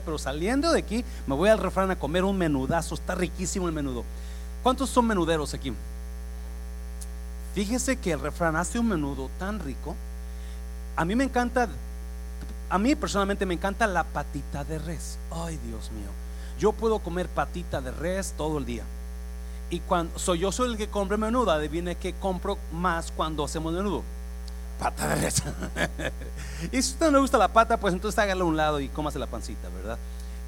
pero saliendo de aquí me voy al refrán a comer un menudazo, está riquísimo el menudo. ¿Cuántos son menuderos aquí? Fíjese que el refrán hace un menudo tan rico. A mí me encanta, a mí personalmente me encanta la patita de res. Ay, Dios mío. Yo puedo comer patita de res todo el día. Y cuando soy yo soy el que compra menudo, adivine que compro más cuando hacemos menudo. Pata de res. y si usted no le gusta la pata, pues entonces hágalo a un lado y cómase la pancita, ¿verdad?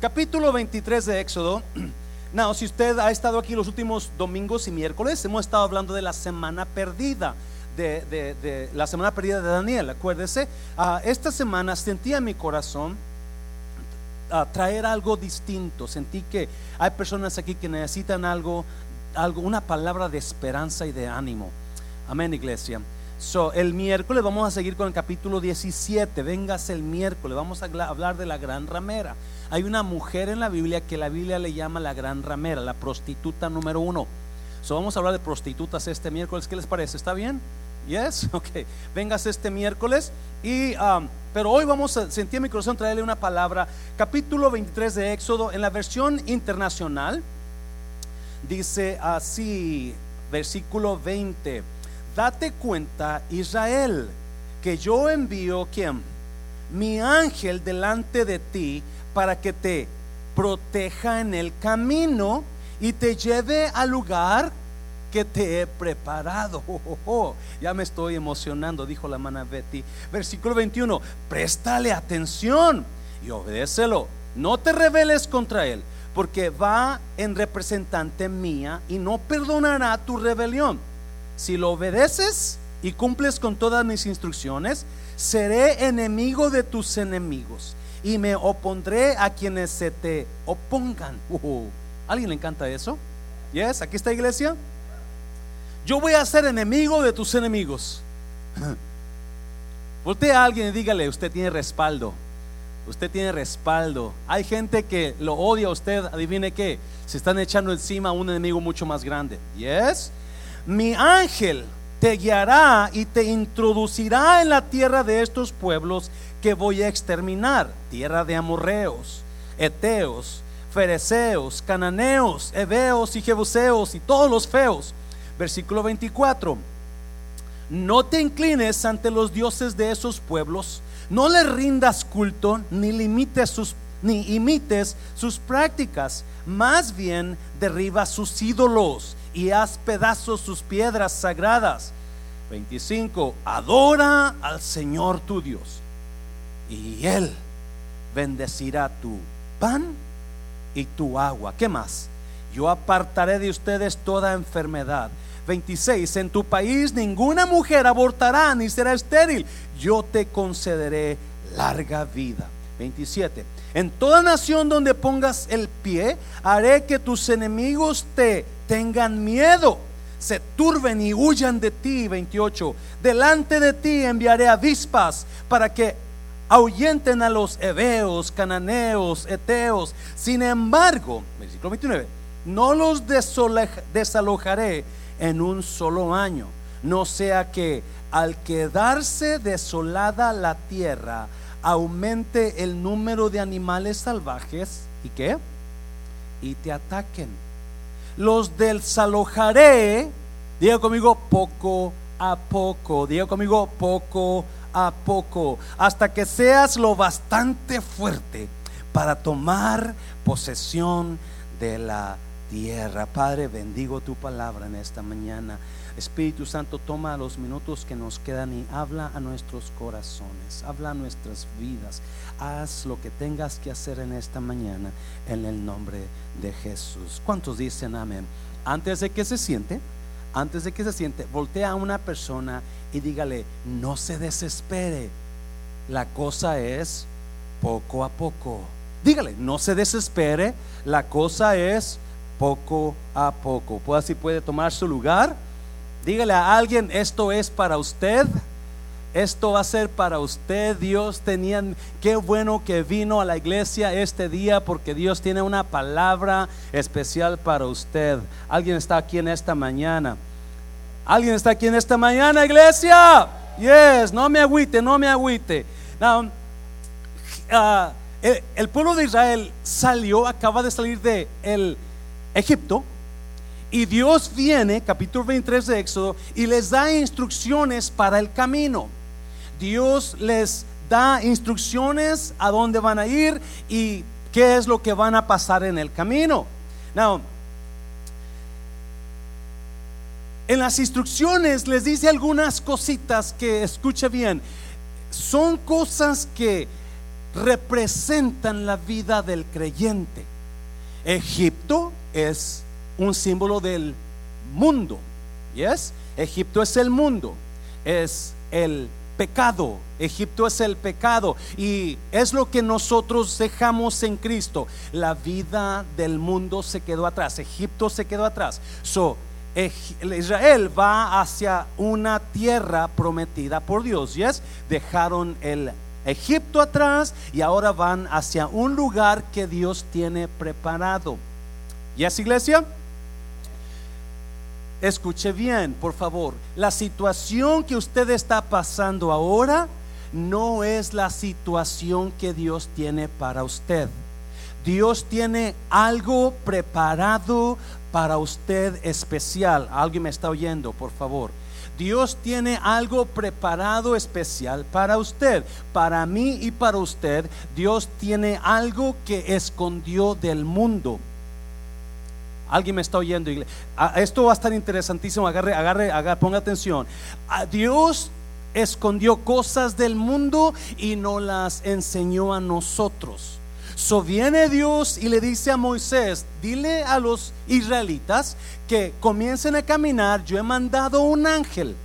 Capítulo 23 de Éxodo. No, si usted ha estado aquí los últimos domingos y miércoles, hemos estado hablando de la semana perdida. De, la semana perdida de Daniel, acuérdese, uh, esta semana sentí en mi corazón uh, traer algo distinto. Sentí que hay personas aquí que necesitan algo, algo, una palabra de esperanza y de ánimo. Amén, iglesia. So, el miércoles vamos a seguir con el capítulo 17. Vengas el miércoles, vamos a hablar de la gran ramera. Hay una mujer en la Biblia que la Biblia le llama la gran ramera, la prostituta número uno. So, vamos a hablar de prostitutas este miércoles. ¿Qué les parece? ¿Está bien? Yes, ok. Vengas este miércoles. Y, um, pero hoy vamos a sentir mi corazón traerle una palabra. Capítulo 23 de Éxodo, en la versión internacional, dice así, versículo 20 date cuenta, Israel, que yo envío quien mi ángel delante de ti para que te proteja en el camino y te lleve al lugar que te he preparado. Ya me estoy emocionando, dijo la mana Betty. Versículo 21, préstale atención y obedécelo. No te rebeles contra él, porque va en representante mía y no perdonará tu rebelión si lo obedeces y cumples con todas mis instrucciones, seré enemigo de tus enemigos y me opondré a quienes se te opongan. Uh, ¿Alguien le encanta eso? ¿Yes? ¿Aquí está iglesia? Yo voy a ser enemigo de tus enemigos. Voltea a alguien y dígale, usted tiene respaldo. Usted tiene respaldo. Hay gente que lo odia a usted, adivine qué, se están echando encima a un enemigo mucho más grande. ¿Yes? Mi ángel te guiará y te introducirá en la tierra de estos pueblos que voy a exterminar, tierra de amorreos, eteos, fereceos, cananeos, heveos y jebuseos y todos los feos. Versículo 24. No te inclines ante los dioses de esos pueblos, no les rindas culto ni limites sus ni imites sus prácticas, más bien derriba sus ídolos y haz pedazos sus piedras sagradas. 25. Adora al Señor tu Dios y Él bendecirá tu pan y tu agua. ¿Qué más? Yo apartaré de ustedes toda enfermedad. 26. En tu país ninguna mujer abortará ni será estéril. Yo te concederé larga vida. 27. En toda nación donde pongas el pie, haré que tus enemigos te tengan miedo, se turben y huyan de ti. 28. Delante de ti enviaré avispas para que ahuyenten a los heveos, cananeos, eteos. Sin embargo, versículo 29, no los desalojaré en un solo año, no sea que al quedarse desolada la tierra, aumente el número de animales salvajes y qué? Y te ataquen. Los desalojaré, diga conmigo, poco a poco, diga conmigo, poco a poco, hasta que seas lo bastante fuerte para tomar posesión de la tierra. Padre, bendigo tu palabra en esta mañana. Espíritu Santo, toma los minutos que nos quedan y habla a nuestros corazones, habla a nuestras vidas. Haz lo que tengas que hacer en esta mañana en el nombre de Jesús. ¿Cuántos dicen amén? Antes de que se siente, antes de que se siente, voltea a una persona y dígale, no se desespere. La cosa es poco a poco. Dígale, no se desespere. La cosa es poco a poco. Pues así puede tomar su lugar. Dígale a alguien, esto es para usted. Esto va a ser para usted. Dios tenía, qué bueno que vino a la iglesia este día porque Dios tiene una palabra especial para usted. Alguien está aquí en esta mañana. Alguien está aquí en esta mañana, iglesia. Yes, no me agüite, no me agüite. Now, uh, el, el pueblo de Israel salió, acaba de salir de el Egipto. Y Dios viene, capítulo 23 de Éxodo, y les da instrucciones para el camino. Dios les da instrucciones a dónde van a ir y qué es lo que van a pasar en el camino. Now, en las instrucciones les dice algunas cositas que escuche bien. Son cosas que representan la vida del creyente. Egipto es un símbolo del mundo. ¿Yes? Egipto es el mundo. Es el pecado. Egipto es el pecado y es lo que nosotros dejamos en Cristo. La vida del mundo se quedó atrás. Egipto se quedó atrás. So, Israel va hacia una tierra prometida por Dios. Yes? Dejaron el Egipto atrás y ahora van hacia un lugar que Dios tiene preparado. ¿Yes, iglesia? Escuche bien, por favor. La situación que usted está pasando ahora no es la situación que Dios tiene para usted. Dios tiene algo preparado para usted especial. Alguien me está oyendo, por favor. Dios tiene algo preparado especial para usted. Para mí y para usted, Dios tiene algo que escondió del mundo. Alguien me está oyendo. Ah, esto va a estar interesantísimo. Agarre, agarre, ponga atención. Ah, Dios escondió cosas del mundo y no las enseñó a nosotros. So viene Dios y le dice a Moisés, dile a los israelitas que comiencen a caminar, yo he mandado un ángel.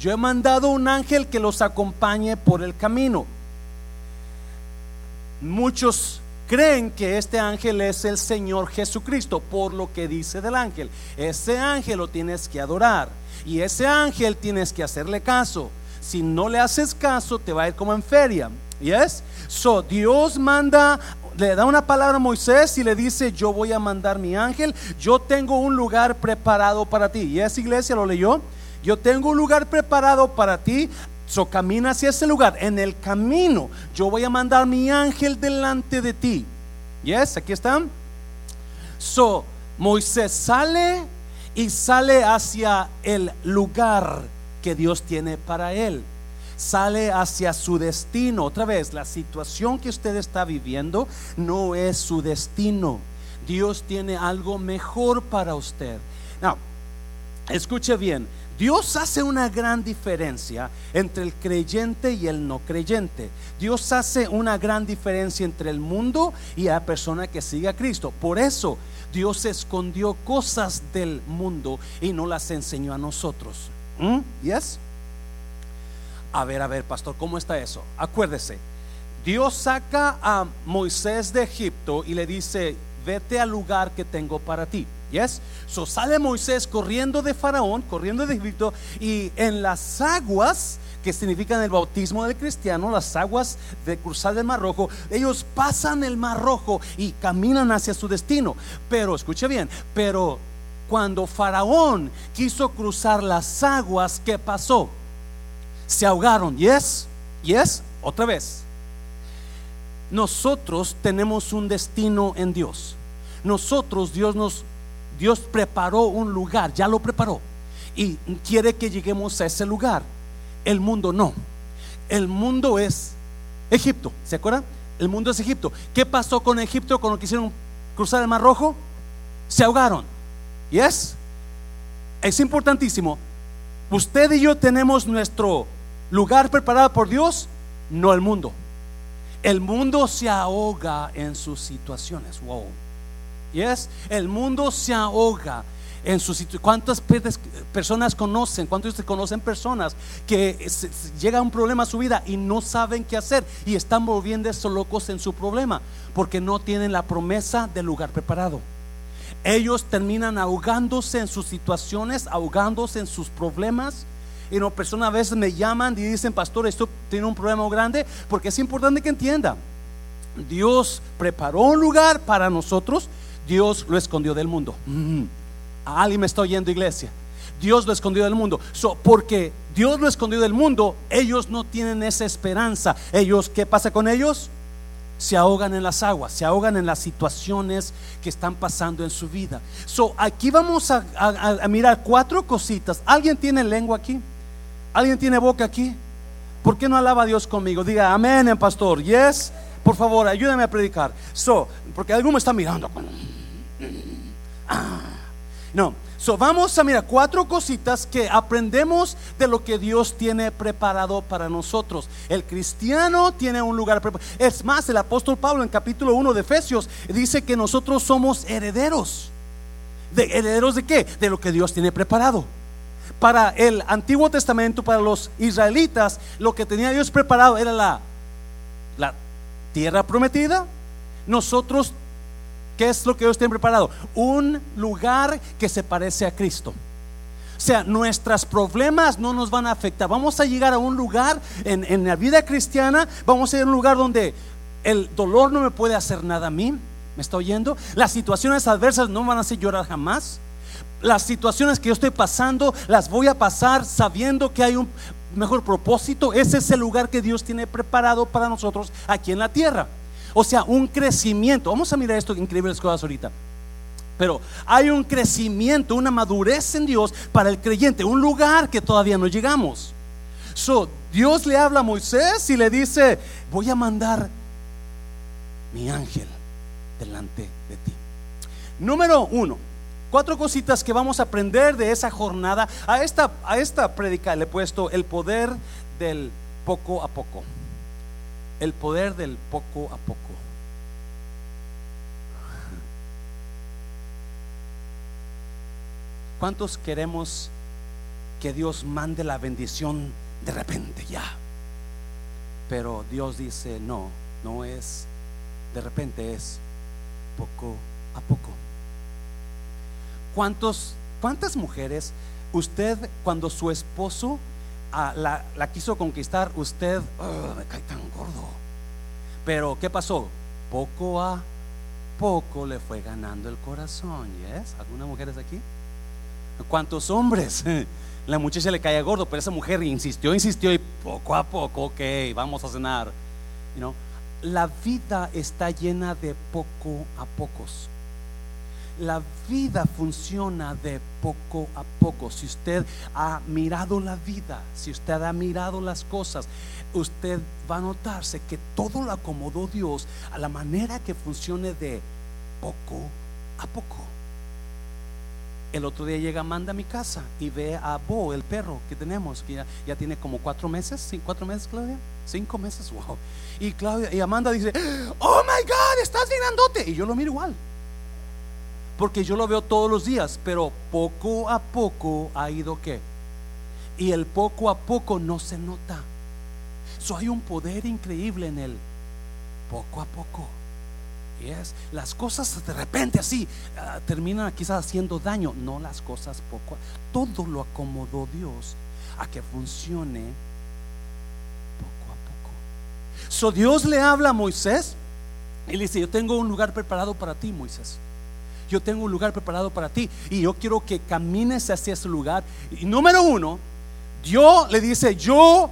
Yo he mandado un ángel que los acompañe por el camino. Muchos creen que este ángel es el Señor Jesucristo por lo que dice del ángel. Ese ángel lo tienes que adorar y ese ángel tienes que hacerle caso. Si no le haces caso, te va a ir como en feria. ¿Yes? So, Dios manda, le da una palabra a Moisés y le dice: Yo voy a mandar mi ángel. Yo tengo un lugar preparado para ti. ¿Y esa iglesia lo leyó? Yo tengo un lugar preparado para ti. So camina hacia ese lugar. En el camino, yo voy a mandar mi ángel delante de ti. Yes, aquí están. So Moisés sale y sale hacia el lugar que Dios tiene para él. Sale hacia su destino. Otra vez, la situación que usted está viviendo no es su destino. Dios tiene algo mejor para usted. Now, escuche bien. Dios hace una gran diferencia entre el creyente y el no creyente. Dios hace una gran diferencia entre el mundo y la persona que sigue a Cristo. Por eso Dios escondió cosas del mundo y no las enseñó a nosotros. ¿Mm? ¿Yes? A ver, a ver, pastor, ¿cómo está eso? Acuérdese, Dios saca a Moisés de Egipto y le dice, vete al lugar que tengo para ti. Yes? So sale Moisés corriendo de Faraón, corriendo de Egipto, y en las aguas que significan el bautismo del cristiano, las aguas de cruzar el Mar Rojo, ellos pasan el Mar Rojo y caminan hacia su destino. Pero, escuche bien, pero cuando Faraón quiso cruzar las aguas, ¿qué pasó? Se ahogaron. Yes, yes, otra vez. Nosotros tenemos un destino en Dios. Nosotros, Dios nos Dios preparó un lugar, ya lo preparó. Y quiere que lleguemos a ese lugar. El mundo no. El mundo es Egipto. ¿Se acuerdan? El mundo es Egipto. ¿Qué pasó con Egipto cuando quisieron cruzar el Mar Rojo? Se ahogaron. ¿Yes? Es importantísimo. Usted y yo tenemos nuestro lugar preparado por Dios, no el mundo. El mundo se ahoga en sus situaciones. Wow. Yes, el mundo se ahoga en su situación. ¿Cuántas personas conocen? ¿Cuántos de conocen personas que llega un problema a su vida y no saben qué hacer y están volviéndose locos en su problema porque no tienen la promesa del lugar preparado? Ellos terminan ahogándose en sus situaciones, ahogándose en sus problemas. Y no, personas a veces me llaman y dicen, pastor, esto tiene un problema grande, porque es importante que entienda. Dios preparó un lugar para nosotros, Dios lo escondió del mundo. Mm. Alguien me está oyendo, iglesia. Dios lo escondió del mundo. porque Dios lo escondió del mundo, ellos no tienen esa esperanza. Ellos, ¿qué pasa con ellos? se ahogan en las aguas, se ahogan en las situaciones que están pasando en su vida. So, aquí vamos a, mirar cuatro cositas. ¿Alguien tiene lengua aquí? ¿Alguien tiene boca aquí? ¿Por qué no alaba a Dios conmigo? Diga amén, pastor. Yes. Por favor, ayúdame a predicar. So, porque alguno me está mirando. No, So, vamos a mirar cuatro cositas que aprendemos de lo que Dios tiene preparado para nosotros. El cristiano tiene un lugar preparado. Es más, el apóstol Pablo en capítulo 1 de Efesios dice que nosotros somos herederos. ¿De herederos de qué? De lo que Dios tiene preparado. Para el Antiguo Testamento, para los israelitas, lo que tenía Dios preparado era la, la tierra prometida. Nosotros ¿Qué es lo que Dios tiene preparado? Un lugar que se parece a Cristo. O sea, nuestros problemas no nos van a afectar. Vamos a llegar a un lugar en, la vida cristiana, vamos a ir a un lugar donde el dolor no me puede hacer nada a mí. ¿Me está oyendo? Las situaciones adversas no van a hacer llorar jamás. Las situaciones que yo estoy pasando, las voy a pasar sabiendo que hay un mejor propósito. Ese es el lugar que Dios tiene preparado para nosotros aquí en la tierra. O sea, un crecimiento. Vamos a mirar esto increíbles cosas ahorita. Pero hay un crecimiento, una madurez en Dios para el creyente, un lugar que todavía no llegamos. So, Dios le habla a Moisés y le dice, voy a mandar mi ángel delante de ti. Número uno, cuatro cositas que vamos a aprender de esa jornada. A esta, a esta predica le he puesto el poder del poco a poco el poder del poco a poco. ¿Cuántos queremos que Dios mande la bendición de repente ya? Pero Dios dice, no, no es de repente, es poco a poco. ¿Cuántos, ¿Cuántas mujeres usted cuando su esposo la, quiso conquistar, usted me cae tan gordo. Pero ¿qué pasó? Poco a poco le fue ganando el corazón. ¿Yes? ¿Algunas mujeres aquí? ¿Cuántos hombres? La muchacha le caía gordo, pero esa mujer insistió, insistió y poco a poco, ok, vamos a cenar. La vida está llena de poco a pocos la vida funciona de poco a poco. Si usted ha mirado la vida, si usted ha mirado las cosas, usted va a notarse que todo lo acomodó Dios a la manera que funcione de poco a poco. El otro día llega Amanda a mi casa y ve a Bo, el perro que tenemos, que ya, tiene como cuatro meses, cuatro meses, Claudia, cinco meses, wow. Y Claudia y Amanda dice, oh my God, estás bien Y yo lo miro igual porque yo lo veo todos los días, pero poco a poco ha ido que. Y el poco a poco no se nota. So, hay un poder increíble en él. Poco a poco. es Las cosas de repente así ah, terminan quizás haciendo daño. No las cosas poco. A, todo lo acomodó Dios a que funcione poco a poco. So Dios le habla a Moisés y le dice, yo tengo un lugar preparado para ti, Moisés yo tengo un lugar preparado para ti y yo quiero que camines hacia ese lugar. Y número uno, Dios le dice, yo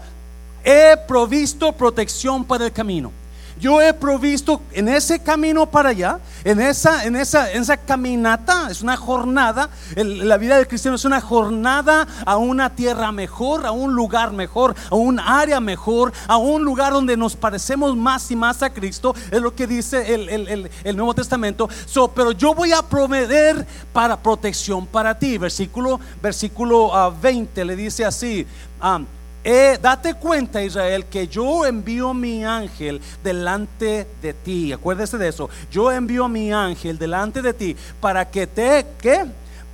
he provisto protección para el camino yo he provisto en ese camino para allá, en esa, en esa, en esa caminata, es una jornada, la vida del cristiano es una jornada a una tierra mejor, a un lugar mejor, a un área mejor, a un lugar donde nos parecemos más y más a Cristo, es lo que dice el, Nuevo Testamento. pero yo voy a proveer para protección para ti. Versículo, versículo 20 ah, le dice así. Ah, eh, date cuenta, Israel, que yo envío mi ángel delante de ti. Acuérdese de eso. Yo envío mi ángel delante de ti para que te, ¿qué?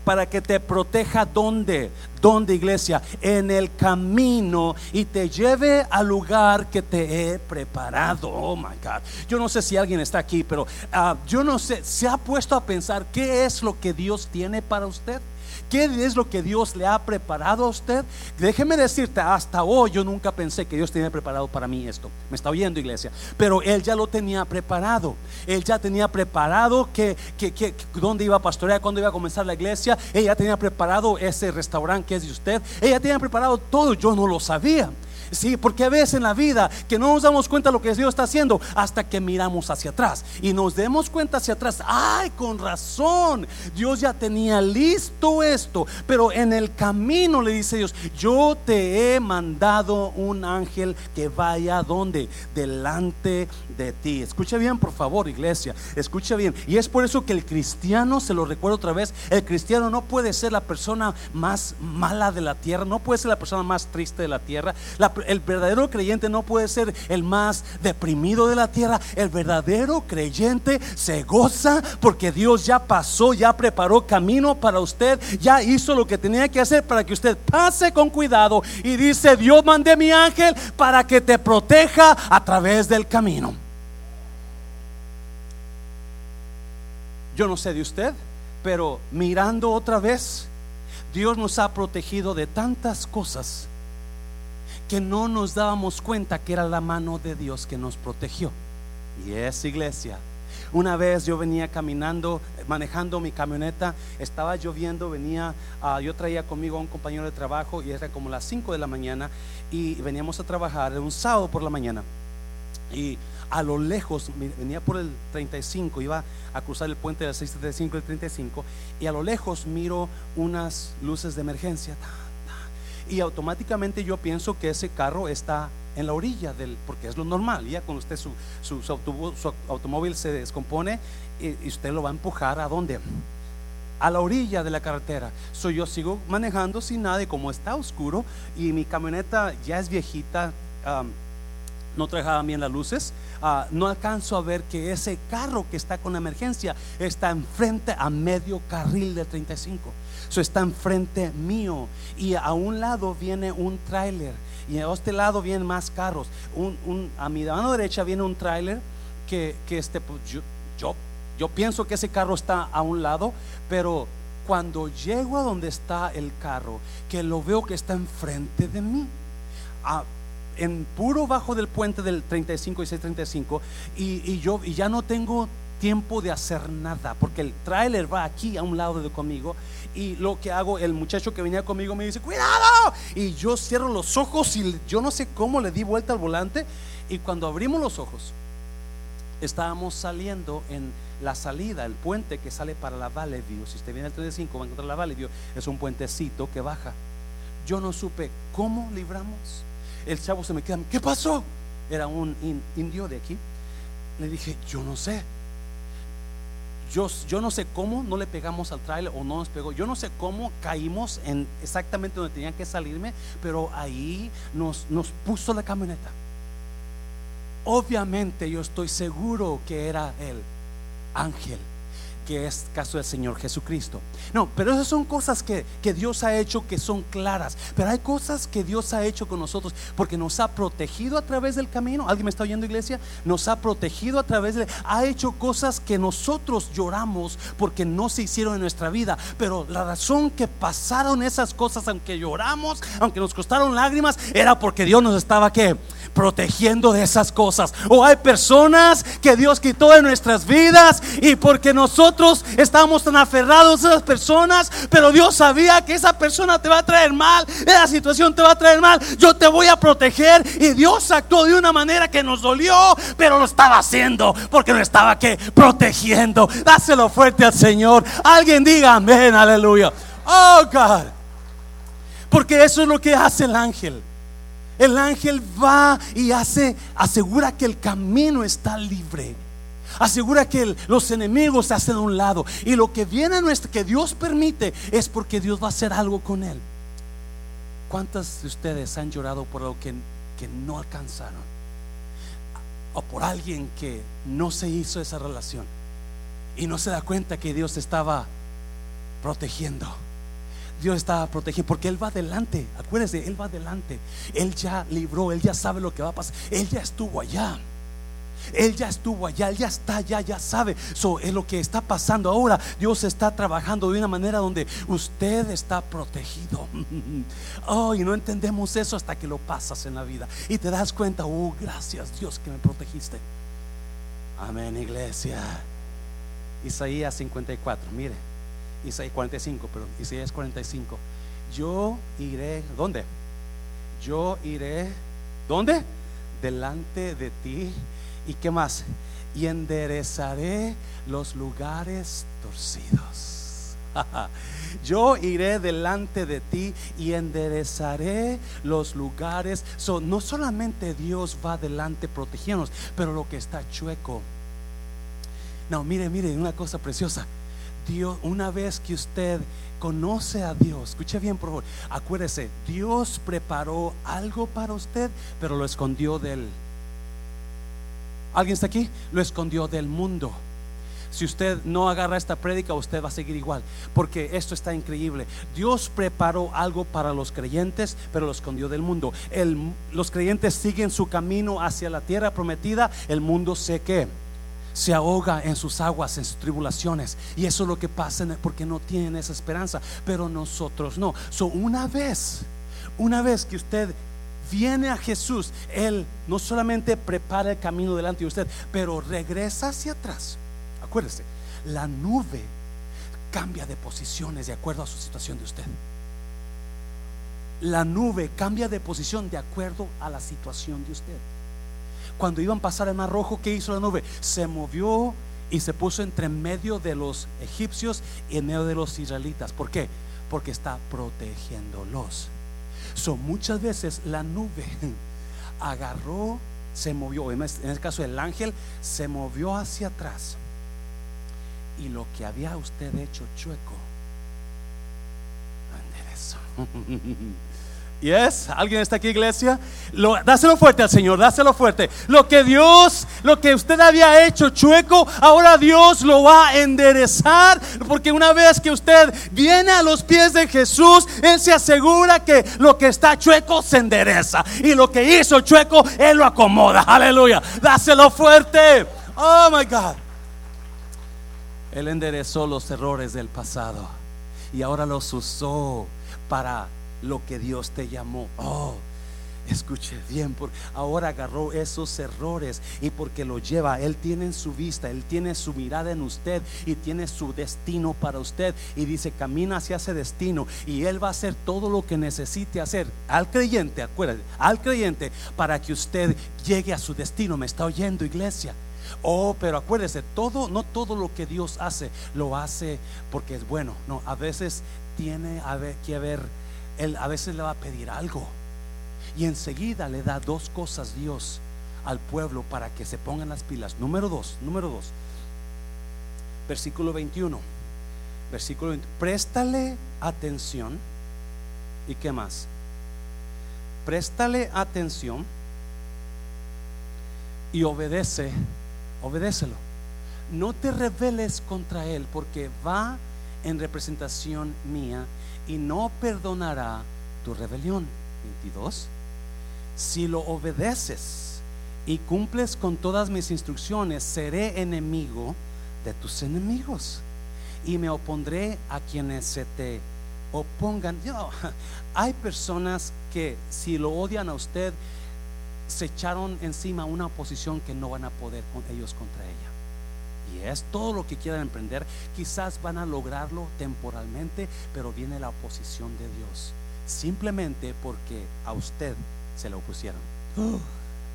Para que te proteja donde, donde iglesia, en el camino y te lleve al lugar que te he preparado. Oh my God. Yo no sé si alguien está aquí, pero ah, yo no sé, se ha puesto a pensar qué es lo que Dios tiene para usted. ¿Qué es lo que Dios le ha preparado a usted? Déjeme decirte, hasta hoy yo nunca pensé que Dios tenía preparado para mí esto. Me está oyendo, iglesia. Pero Él ya lo tenía preparado. Él ya tenía preparado que, que, dónde iba a pastorear, cuándo iba a comenzar la iglesia. Ella tenía preparado ese restaurante que es de usted. Ella tenía preparado todo. Yo no lo sabía. Sí, porque a veces en la vida que no nos damos cuenta de lo que Dios está haciendo hasta que miramos hacia atrás y nos demos cuenta hacia atrás. Ay, con razón, Dios ya tenía listo esto, pero en el camino le dice Dios, yo te he mandado un ángel que vaya donde? Delante de ti. Escucha bien, por favor, iglesia, escucha bien. Y es por eso que el cristiano, se lo recuerdo otra vez, el cristiano no puede ser la persona más mala de la tierra, no puede ser la persona más triste de la tierra. El verdadero creyente no puede ser el más deprimido de la tierra. El verdadero creyente se goza porque Dios ya pasó, ya preparó camino para usted, ya hizo lo que tenía que hacer para que usted pase con cuidado. Y dice, Dios mandé mi ángel para que te proteja a través del camino. Yo no sé de usted, pero mirando otra vez, Dios nos ha protegido de tantas cosas que no nos dábamos cuenta que era la mano de Dios que nos protegió. Y es iglesia. Una vez yo venía caminando, manejando mi camioneta, estaba lloviendo, venía, ah, yo traía conmigo a un compañero de trabajo y era como las 5 de la mañana y veníamos a trabajar, un sábado por la mañana. Y a lo lejos, venía por el 35, iba a cruzar el puente del 635 y el 35, y a lo lejos miro unas luces de emergencia y automáticamente yo pienso que ese carro está en la orilla del, porque es lo normal, ya cuando usted su, su, automóvil se descompone y, usted lo va a empujar a dónde? A la orilla de la carretera. So, yo sigo manejando sin nada y como está oscuro y mi camioneta ya es viejita, no trabajaba bien las luces, ah, no alcanzo a ver que ese carro que está con emergencia está enfrente a medio carril de 35 está enfrente mío. Y a un lado viene un tráiler. Y a este lado vienen más carros. A mi mano derecha viene un tráiler que, este, pues, yo, yo, pienso que ese carro está a un lado, pero cuando llego a donde está el carro, que lo veo que está enfrente de mí, en puro bajo del puente del 35 y 635, y, y yo y ya no tengo tiempo de hacer nada, porque el tráiler va aquí a un lado de conmigo y lo que hago, el muchacho que venía conmigo me dice, cuidado. Y yo cierro los ojos y yo no sé cómo le di vuelta al volante. Y cuando abrimos los ojos, estábamos saliendo en la salida, el puente que sale para la Valley View. Si usted viene al 35 va a encontrar la Valley View. Es un puentecito que baja. Yo no supe cómo libramos. El chavo se me queda, ¿qué pasó? Era un indio de aquí. Le dije, yo no sé. Yo, no sé cómo no le pegamos al trailer o no nos pegó. Yo no sé cómo caímos en exactamente donde tenía que salirme, pero ahí nos, nos puso la camioneta. Obviamente yo estoy seguro que era el ángel que es caso del Señor Jesucristo. No, pero esas son cosas que, que, Dios ha hecho que son claras. Pero hay cosas que Dios ha hecho con nosotros porque nos ha protegido a través del camino. ¿Alguien me está oyendo, iglesia? Nos ha protegido a través de... Ha hecho cosas que nosotros lloramos porque no se hicieron en nuestra vida. Pero la razón que pasaron esas cosas, aunque lloramos, aunque nos costaron lágrimas, era porque Dios nos estaba que protegiendo de esas cosas. O hay personas que Dios quitó de nuestras vidas y porque nosotros estamos tan aferrados a esas personas, pero Dios sabía que esa persona te va a traer mal, esa situación te va a traer mal, yo te voy a proteger y Dios actuó de una manera que nos dolió, pero lo estaba haciendo porque nos estaba que protegiendo. Dáselo fuerte al Señor. Alguien diga amén, aleluya. Oh God. Porque eso es lo que hace el ángel. El ángel va y hace, asegura que el camino está libre. Asegura que los enemigos se hacen a un lado. Y lo que viene a nuestro, que Dios permite, es porque Dios va a hacer algo con él. ¿Cuántas de ustedes han llorado por algo que, que no alcanzaron? O por alguien que no se hizo esa relación. Y no se da cuenta que Dios estaba protegiendo. Dios estaba protegiendo, porque Él va adelante. Acuérdense, Él va adelante. Él ya libró, Él ya sabe lo que va a pasar. Él ya estuvo allá. Él ya estuvo allá, Él ya está allá, ya sabe. Eso es lo que está pasando ahora. Dios está trabajando de una manera donde usted está protegido. Oh, y no entendemos eso hasta que lo pasas en la vida. Y te das cuenta, oh, gracias Dios que me protegiste. Amén, iglesia. Isaías 54, mire. Isaías 45, pero Isaías 45. Yo iré, ¿dónde? Yo iré ¿Dónde? Delante de ti. ¿Y qué más? Y enderezaré los lugares torcidos. Yo iré delante de ti y enderezaré los lugares. no solamente Dios va delante protegiéndonos, pero lo que está chueco. No, mire, mire, una cosa preciosa. Dios, una vez que usted conoce a Dios, escuche bien por favor, acuérdese, Dios preparó algo para usted, pero lo escondió del... ¿Alguien está aquí? Lo escondió del mundo. Si usted no agarra esta prédica, usted va a seguir igual, porque esto está increíble. Dios preparó algo para los creyentes, pero lo escondió del mundo. los creyentes siguen su camino hacia la tierra prometida, el mundo sé que se ahoga en sus aguas, en sus tribulaciones. Y eso es lo que pasa porque no tienen esa esperanza. Pero nosotros no. So, una vez, una vez que usted viene a Jesús, Él no solamente prepara el camino delante de usted, pero regresa hacia atrás. Acuérdese, la nube cambia de posiciones de acuerdo a su situación de usted. La nube cambia de posición de acuerdo a la situación de usted. Cuando iban a pasar el mar rojo, ¿qué hizo la nube? Se movió y se puso entre medio de los egipcios y en medio de los israelitas. ¿Por qué? Porque está protegiéndolos. Son muchas veces la nube agarró, se movió, en este caso el ángel se movió hacia atrás. Y lo que había usted hecho chueco, enderezó. Yes, ¿alguien está aquí, iglesia? Lo, dáselo fuerte al Señor, dáselo fuerte. Lo que Dios, lo que usted había hecho chueco, ahora Dios lo va a enderezar. Porque una vez que usted viene a los pies de Jesús, Él se asegura que lo que está chueco se endereza. Y lo que hizo chueco, Él lo acomoda. Aleluya. Dáselo fuerte. Oh my God. Él enderezó los errores del pasado y ahora los usó para lo que Dios te llamó. Oh, escuche bien, porque ahora agarró esos errores y porque lo lleva, Él tiene en su vista, Él tiene su mirada en usted y tiene su destino para usted y dice, camina hacia ese destino y Él va a hacer todo lo que necesite hacer al creyente, acuérdate, al creyente para que usted llegue a su destino. ¿Me está oyendo, iglesia? Oh, pero acuérdese, todo, no todo lo que Dios hace, lo hace porque es bueno. No, a veces tiene que haber él a veces le va a pedir algo. Y enseguida le da dos cosas Dios al pueblo para que se pongan las pilas. Número dos, número dos. Versículo 21. Versículo 20. Préstale atención. ¿Y qué más? Préstale atención y obedece, obedécelo. No te rebeles contra él porque va en representación mía y no perdonará tu rebelión. 22. Si lo obedeces y cumples con todas mis instrucciones, seré enemigo de tus enemigos y me opondré a quienes se te opongan. Hay personas que si lo odian a usted, se echaron encima una oposición que no van a poder con ellos contra ella y es todo lo que quieran emprender, quizás van a lograrlo temporalmente, pero viene la oposición de Dios. Simplemente porque a usted se lo opusieron.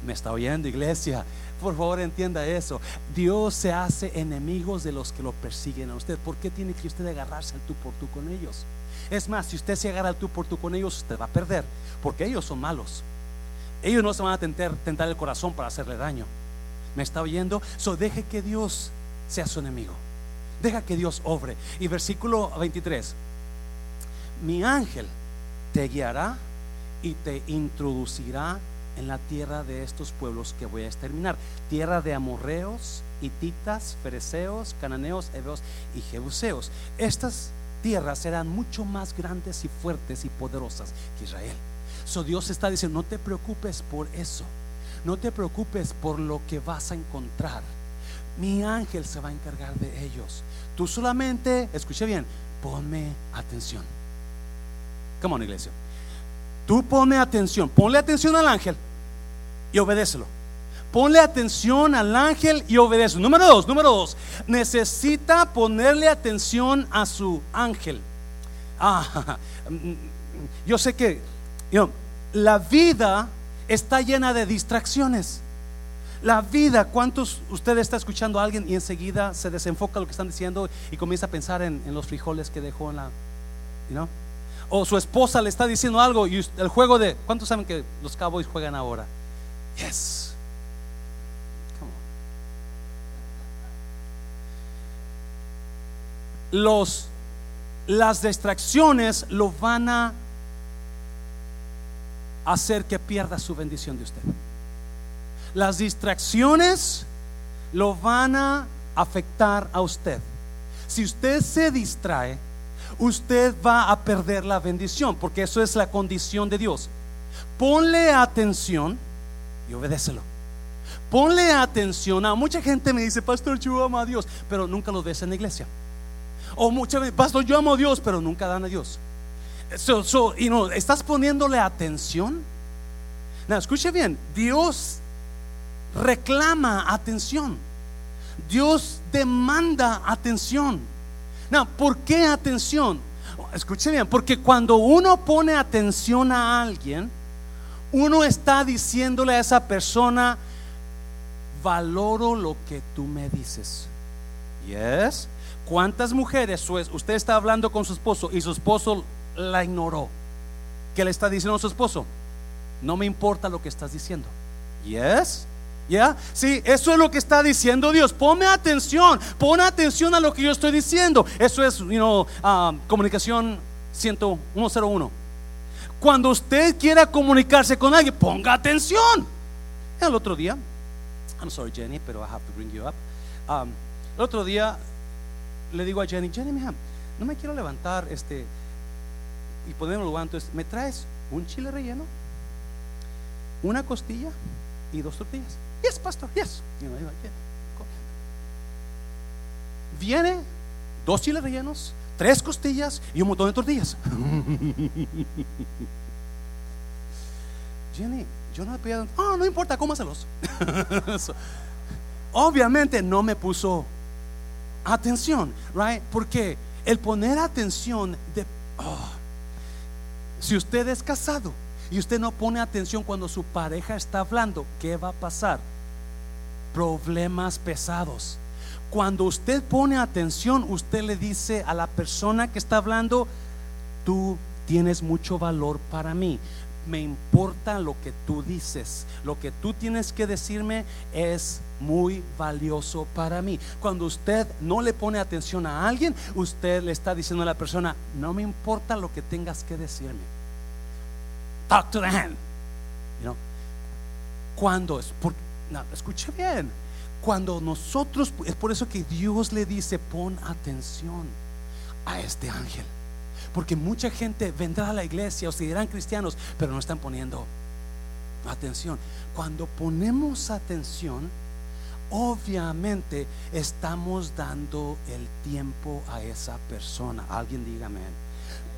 me está oyendo, iglesia. Por favor, entienda eso. Dios se hace enemigos de los que lo persiguen a usted. ¿Por qué tiene que usted agarrarse al tú por tú con ellos? Es más, si usted se agarra al tú por tú con ellos, usted va a perder, porque ellos son malos. Ellos no se van a tentar, tentar el corazón para hacerle daño. ¿Me está oyendo? So deje que Dios sea su enemigo. Deja que Dios obre. Y versículo 23. Mi ángel te guiará y te introducirá en la tierra de estos pueblos que voy a exterminar. Tierra de amorreos, hititas, fereceos, cananeos, heveos y jebuseos. Estas tierras serán mucho más grandes y fuertes y poderosas que Israel. So Dios está diciendo, no te preocupes por eso. No te preocupes por lo que vas a encontrar mi ángel se va a encargar de ellos. Tú solamente, escuche bien, ponme atención. Come on, iglesia. Tú ponme atención, ponle atención al ángel y obedécelo. Ponle atención al ángel y obedécelo. Número dos, número dos. Necesita ponerle atención a su ángel. Ah, yo sé que la vida está llena de distracciones. La vida, ¿cuántos usted está escuchando a alguien y enseguida se desenfoca lo que están diciendo y comienza a pensar en, los frijoles que dejó en la, O su esposa le está diciendo algo y el juego de, ¿cuántos saben que los Cowboys juegan ahora? Yes. Los, las distracciones lo van a hacer que pierda su bendición de usted. Las distracciones lo van a afectar a usted. Si usted se distrae, usted va a perder la bendición, porque eso es la condición de Dios. Ponle atención y obedécelo. Ponle atención a mucha gente me dice, pastor, yo amo a Dios, pero nunca lo ves en la iglesia. O mucha veces, pastor, yo amo a Dios, pero nunca dan a Dios. y no, ¿Estás poniéndole atención? Escuche bien, Dios reclama atención. Dios demanda atención. ¿por qué atención? Escuche bien, porque cuando uno pone atención a alguien, uno está diciéndole a esa persona, valoro lo que tú me dices. Yes. ¿Cuántas mujeres usted está hablando con su esposo y su esposo la ignoró? ¿Qué le está diciendo a su esposo? No me importa lo que estás diciendo. Yes. ¿Ya? Sí, eso es lo que está diciendo Dios. Pone atención, pone atención a lo que yo estoy diciendo. Eso es, you know, ah, comunicación 101. Cuando usted quiera comunicarse con alguien, ponga atención. El otro día, I'm sorry Jenny, pero I have to bring you up. Um, el otro día le digo a Jenny, Jenny, no me quiero levantar este y ponerme entonces me traes un chile relleno, una costilla y dos tortillas. Yes, pastor, yes. Viene dos chiles rellenos, tres costillas y un montón de tortillas. Jenny, yo no le pedí, oh, no importa, cómaselos. Obviamente no me puso atención, right? Porque el poner atención de, oh, si usted es casado, y usted no pone atención cuando su pareja está hablando, ¿qué va a pasar? Problemas pesados. Cuando usted pone atención, usted le dice a la persona que está hablando, tú tienes mucho valor para mí. Me importa lo que tú dices. Lo que tú tienes que decirme es muy valioso para mí. Cuando usted no le pone atención a alguien, usted le está diciendo a la persona, no me importa lo que tengas que decirme talk to the hand. You Cuando es, por, no, escuche bien, cuando nosotros, es por eso que Dios le dice, pon atención a este ángel. Porque mucha gente vendrá a la iglesia o se dirán cristianos, pero no están poniendo atención. Cuando ponemos atención, obviamente estamos dando el tiempo a esa persona. Alguien dígame.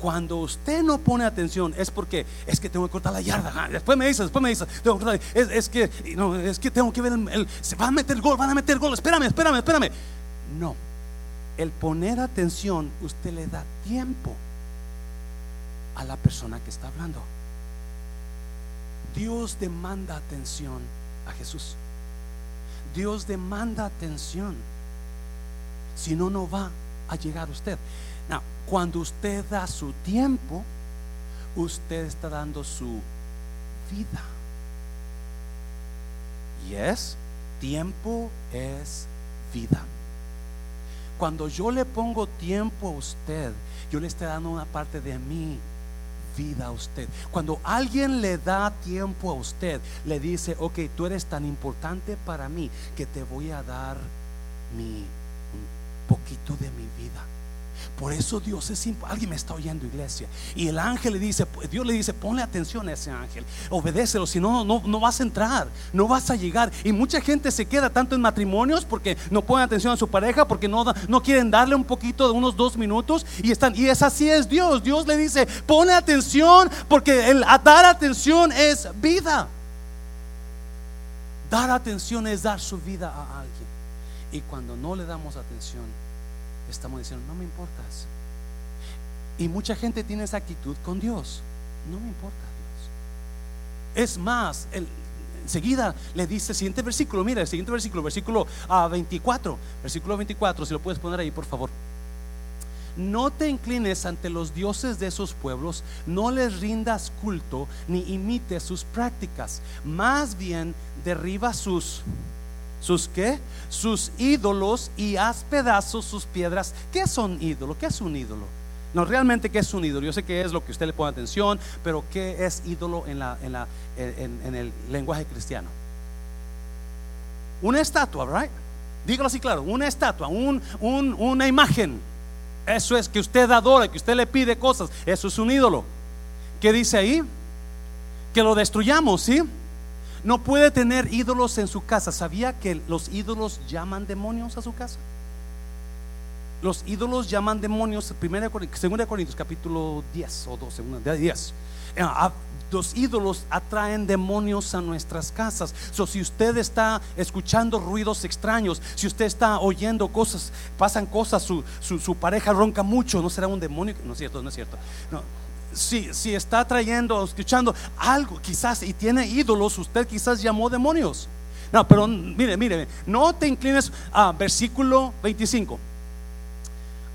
Cuando usted no pone atención es porque es que tengo que cortar la yarda. Después me dice, después me dice, es, que no, es que tengo que ver el, se va a meter gol, van a meter gol. Espérame, espérame, espérame. No. El poner atención, usted le da tiempo a la persona que está hablando. Dios demanda atención a Jesús. Dios demanda atención. Si no, no va a llegar usted. Cuando usted da su tiempo, usted está dando su vida. Y es, tiempo es vida. Cuando yo le pongo tiempo a usted, yo le estoy dando una parte de mi vida a usted. Cuando alguien le da tiempo a usted, le dice, ok, tú eres tan importante para mí que te voy a dar mi, un poquito de mi vida. Por eso Dios es alguien me está oyendo iglesia y el ángel le dice, Dios le dice, ponle atención a ese ángel, obedécelo, si no, no, vas a entrar, no vas a llegar. Y mucha gente se queda tanto en matrimonios porque no ponen atención a su pareja, porque no, no quieren darle un poquito de unos dos minutos y están, y es así es Dios. Dios le dice, pone atención porque el dar atención es vida. Dar atención es dar su vida a alguien. Y cuando no le damos atención, estamos diciendo, no me importas. Y mucha gente tiene esa actitud con Dios. No me importa Dios. Es más, enseguida le dice siguiente versículo, mira, el siguiente versículo, versículo a 24, versículo 24, si lo puedes poner ahí, por favor. No te inclines ante los dioses de esos pueblos, no les rindas culto ni imites sus prácticas. Más bien derriba sus sus qué? Sus ídolos y haz pedazos sus piedras. ¿Qué son ídolos? ¿Qué es un ídolo? No, realmente, ¿qué es un ídolo? Yo sé que es lo que usted le pone atención, pero ¿qué es ídolo en, la, en, la, en, el lenguaje cristiano? Una estatua, right? Dígalo así claro, una estatua, un, una imagen. Eso es que usted adora, que usted le pide cosas. Eso es un ídolo. ¿Qué dice ahí? Que lo destruyamos, ¿sí? No puede tener ídolos en su casa. ¿Sabía que los ídolos llaman demonios a su casa? Los ídolos llaman demonios, 2 Corintios capítulo 10 o 12, 10. Eh, los ídolos atraen demonios a nuestras casas. So, si usted está escuchando ruidos extraños, si usted está oyendo cosas, pasan cosas, su, su, pareja ronca mucho, ¿no será un demonio? No es cierto, no es cierto. No, si, si está trayendo, escuchando algo, quizás, y tiene ídolos, usted quizás llamó demonios. No, pero mire, mire, no te inclines a versículo 25.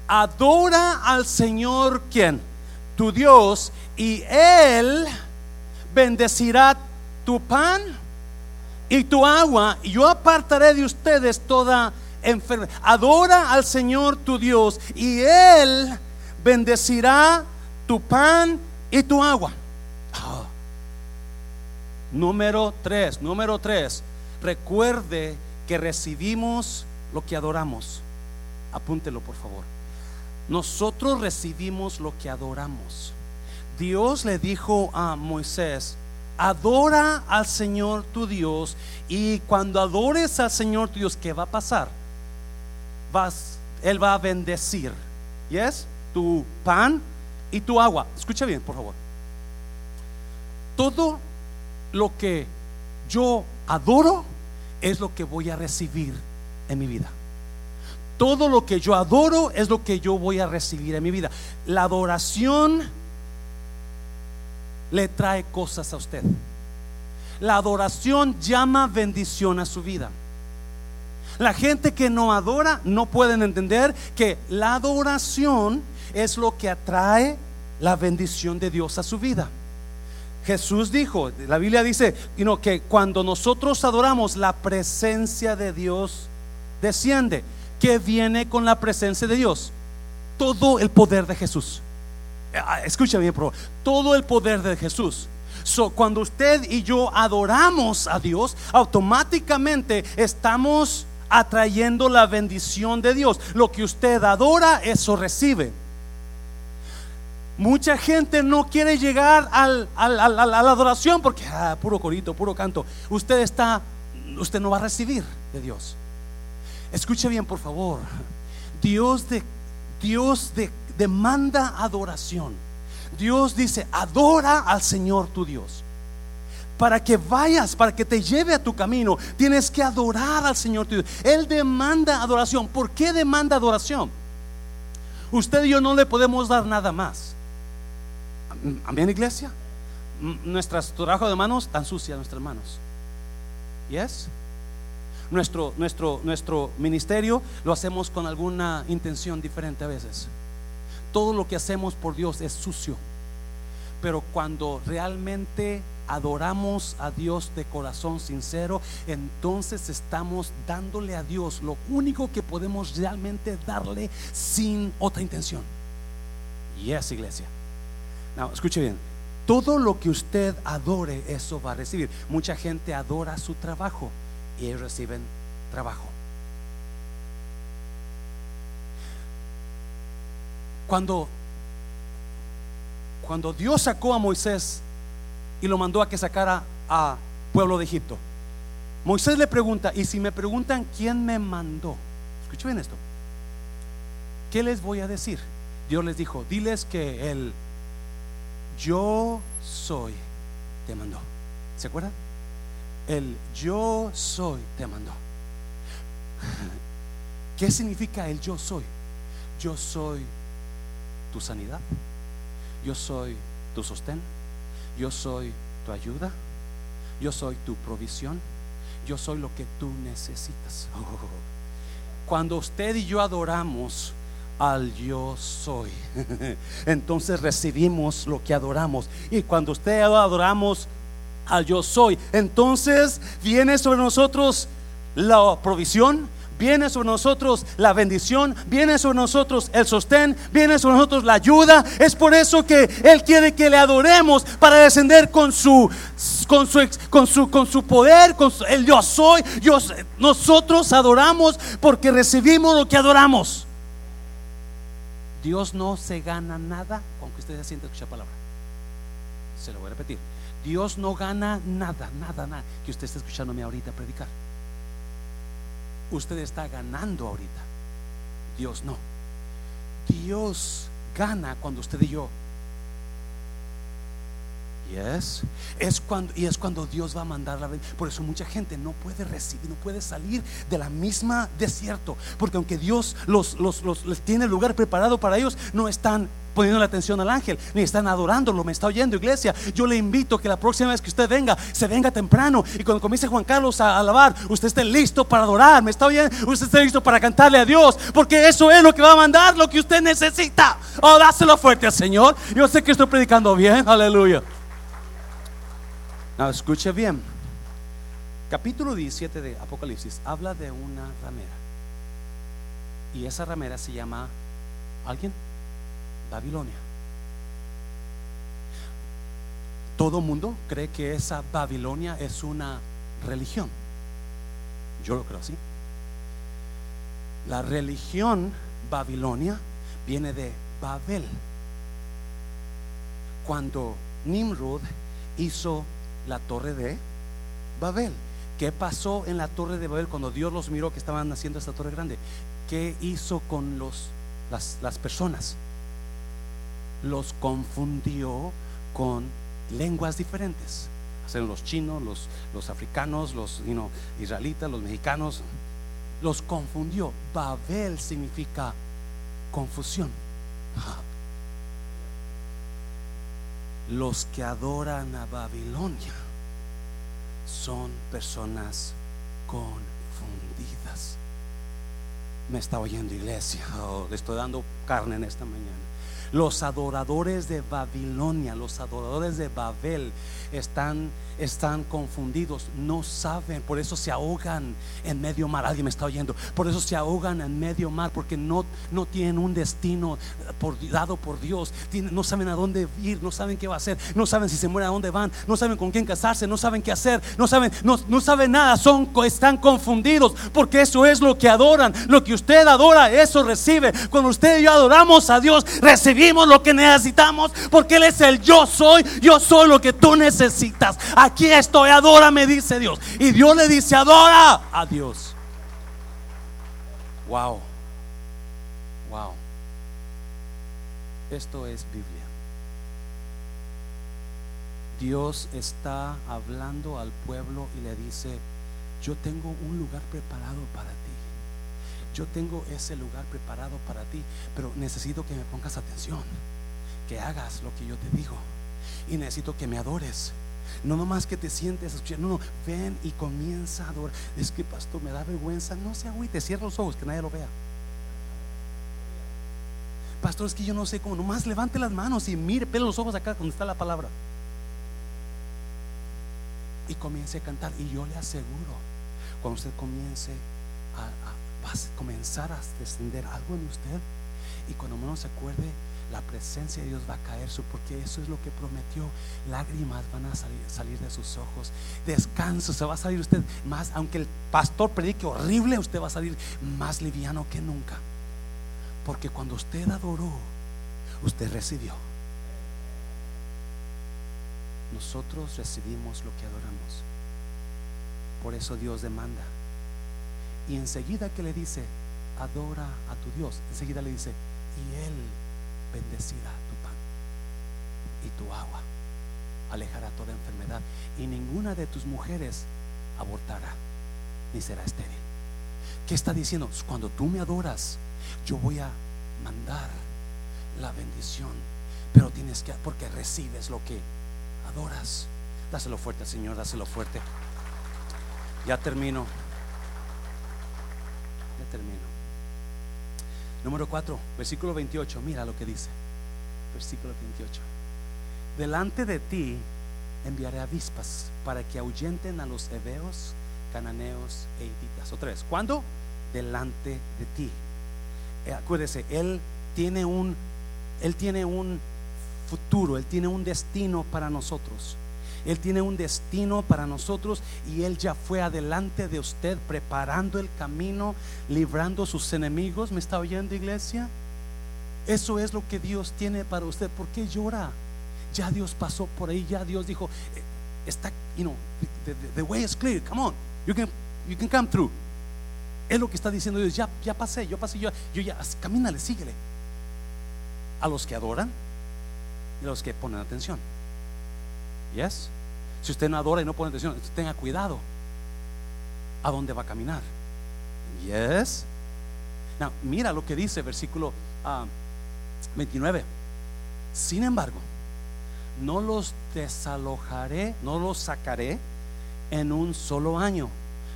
Adora al Señor, ¿quién? Tu Dios, y Él bendecirá tu pan y tu agua, y yo apartaré de ustedes toda enfermedad. Adora al Señor tu Dios, y Él bendecirá tu pan y tu agua. Ah. Número tres, número tres, recuerde que recibimos lo que adoramos. Apúntelo, por favor. Nosotros recibimos lo que adoramos. Dios le dijo a Moisés, adora al Señor tu Dios y cuando adores al Señor tu Dios, ¿qué va a pasar? Vas, Él va a bendecir, ¿yes? Tu pan y tu agua. Escucha bien, por favor. Todo lo que yo adoro es lo que voy a recibir en mi vida. Todo lo que yo adoro es lo que yo voy a recibir en mi vida. La adoración le trae cosas a usted. La adoración llama bendición a su vida. La gente que no adora no pueden entender que la adoración es lo que atrae la bendición de Dios a su vida. Jesús dijo, la Biblia dice que cuando nosotros adoramos, la presencia de Dios desciende. que viene con la presencia de Dios? Todo el poder de Jesús. Ah, escucha bien, por Todo el poder de Jesús. cuando usted y yo adoramos a Dios, automáticamente estamos atrayendo la bendición de Dios. Lo que usted adora, eso recibe. Mucha gente no quiere llegar al, a la adoración porque ah, puro corito, puro canto. Usted está, usted no va a recibir de Dios. Escuche bien, por favor. Dios de Dios de, demanda adoración. Dios dice, adora al Señor tu Dios. Para que vayas, para que te lleve a tu camino, tienes que adorar al Señor tu Dios. Él demanda adoración. ¿Por qué demanda adoración? Usted y yo no le podemos dar nada más. Amén, iglesia. Nuestras trabajo de manos están sucias nuestras manos. Yes. Nuestro, nuestro, nuestro ministerio lo hacemos con alguna intención diferente a veces. Todo lo que hacemos por Dios es sucio. Pero cuando realmente adoramos a Dios de corazón sincero, entonces estamos dándole a Dios lo único que podemos realmente darle sin otra intención. Yes, iglesia escuche bien. Todo lo que usted adore, eso va a recibir. Mucha gente adora su trabajo y ellos reciben trabajo. Cuando, cuando Dios sacó a Moisés y lo mandó a que sacara a pueblo de Egipto, Moisés le pregunta, y si me preguntan quién me mandó, escuchen bien esto, ¿qué les voy a decir? Dios les dijo, diles que el yo soy te mandó. ¿Se acuerdan? El yo soy te mandó. ¿Qué significa el yo soy? Yo soy tu sanidad. Yo soy tu sostén. Yo soy tu ayuda. yo soy tu provisión, yo soy lo que tú necesitas. Cuando usted y yo adoramos al yo soy, entonces recibimos lo que adoramos. Y cuando usted adoramos al yo soy, entonces viene sobre nosotros la provisión, viene sobre nosotros la bendición, viene sobre nosotros el sostén, viene sobre nosotros la ayuda. Es por eso que Él quiere que le adoremos para descender con su, con su, con su, con su poder, con el yo soy. Yo, nosotros adoramos porque recibimos lo que adoramos. Dios no se gana nada, aunque usted se siente escuchar palabra. Se lo voy a repetir. Dios no gana nada, nada, nada que usted esté escuchándome ahorita predicar usted está ganando ahorita. Dios no. Dios gana cuando usted y yo. Yes. Es cuando, y es cuando Dios va a mandar la Por eso mucha gente no puede recibir, no puede salir de la misma desierto. Porque aunque Dios los, los, los les tiene el lugar preparado para ellos, no están poniendo la atención al ángel, ni están adorándolo. Me está oyendo, iglesia. Yo le invito que la próxima vez que usted venga, se venga temprano. Y cuando comience Juan Carlos a alabar, usted esté listo para adorar. Me está oyendo, usted esté listo para cantarle a Dios. Porque eso es lo que va a mandar, lo que usted necesita. Oh, dáselo fuerte al Señor. Yo sé que estoy predicando bien. Aleluya. No, escuche bien. Capítulo 17 de Apocalipsis habla de una ramera. Y esa ramera se llama ¿Alguien? Babilonia. Todo mundo cree que esa Babilonia es una religión. Yo lo creo así. La religión Babilonia viene de Babel. Cuando Nimrod hizo la torre de Babel. ¿Qué pasó en la torre de Babel cuando Dios los miró que estaban haciendo esta torre grande? ¿Qué hizo con los, las, las personas? los confundió con lenguas diferentes. los chinos, los, los africanos, los israelitas, los mexicanos. Los confundió. Babel significa confusión. Los que adoran a Babilonia son personas confundidas. Me está oyendo iglesia. Oh, le estoy dando carne en esta mañana. Los adoradores de Babilonia, los adoradores de Babel están, están confundidos, no saben, por eso se ahogan en medio mar. Alguien me está oyendo. Por eso se ahogan en medio mar, porque no, no tienen un destino por, dado por Dios. no saben a dónde ir, no saben qué va a hacer, no saben si se muere a dónde van, no saben con quién casarse, no saben qué hacer, no saben, no, no saben nada, son, están confundidos, porque eso es lo que adoran. Lo que usted adora, eso recibe. Cuando usted y yo adoramos a Dios, recibimos lo que necesitamos, porque Él es el yo soy, yo soy lo que tú necesitas. Aquí estoy, adora, me dice Dios. Y Dios le dice, adora a Dios. Wow. Wow. Esto es Biblia. Dios está hablando al pueblo y le dice, yo tengo un lugar preparado para ti. Yo tengo ese lugar preparado para ti, pero necesito que me pongas atención, que hagas lo que yo te digo y necesito que me adores. No nomás que te sientes escuchar, no, no, ven y comienza a adorar. Es que pastor, me da vergüenza. No se te cierra los ojos, que nadie lo vea. Pastor, es que yo no sé cómo, nomás levante las manos y mire, pele los ojos acá donde está la palabra. Y comience a cantar. Y yo le aseguro, cuando usted comience a, a, va a comenzar a descender algo en usted. Y cuando menos se acuerde, la presencia de Dios va a caer, porque eso es lo que prometió. Lágrimas van a salir, salir, de sus ojos, descanso, se va a salir usted más, aunque el pastor predique horrible, usted va a salir más liviano que nunca. Porque cuando usted adoró, usted recibió. Nosotros recibimos lo que adoramos. Por eso Dios demanda. Y enseguida que le dice, adora a tu Dios, enseguida le dice, y Él bendecirá tu pan y tu agua, alejará toda enfermedad y ninguna de tus mujeres abortará ni será estéril. ¿Qué está diciendo? Cuando tú me adoras, yo voy a mandar la bendición, pero tienes que, porque recibes lo que adoras. Dáselo fuerte, Señor, dáselo fuerte. Ya termino. Termino. Número 4, versículo 28. Mira lo que dice. Versículo 28. Delante de ti enviaré avispas para que ahuyenten a los heveos, cananeos e hititas. Otra vez, ¿cuándo? Delante de ti. Eh, acuérdese, Él tiene un, Él tiene un futuro, Él tiene un destino para nosotros. Él tiene un destino para nosotros y Él ya fue adelante de usted preparando el camino, librando sus enemigos. ¿Me está oyendo, iglesia? Eso es lo que Dios tiene para usted. ¿Por qué llora? Ya Dios pasó por ahí, ya Dios dijo, eh, está, you know, the, way is clear, come on, you can, you can come through. Es lo que está diciendo Dios, ya, ya pasé, yo pasé, yo, yo ya, camínale, síguele. A los que adoran y a los que ponen atención. Yes. Si usted no adora y no pone atención, tenga cuidado. ¿A dónde va a caminar? Yes. Now, mira lo que dice versículo 29. Ah, Sin embargo, no los desalojaré, no los sacaré en un solo año.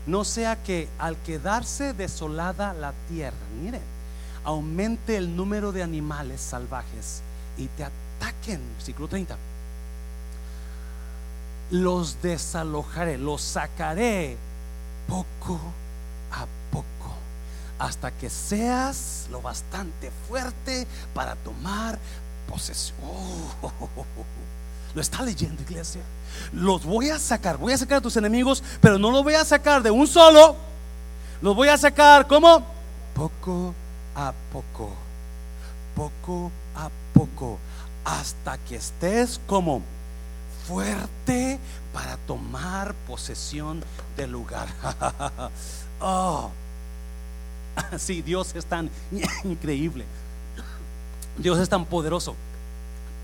No sea que al quedarse desolada la tierra, mire, aumente el número de animales salvajes y te ataquen. Versículo 30. Los desalojaré, los sacaré poco a poco hasta que seas lo bastante fuerte para tomar posesión. Lo está leyendo, iglesia. Los voy a sacar, voy a sacar a tus enemigos, pero no los voy a sacar de un solo. Los voy a sacar como poco a poco, poco a poco, hasta que estés como fuerte para tomar posesión del lugar. oh, sí, Dios es tan increíble. Dios es tan poderoso.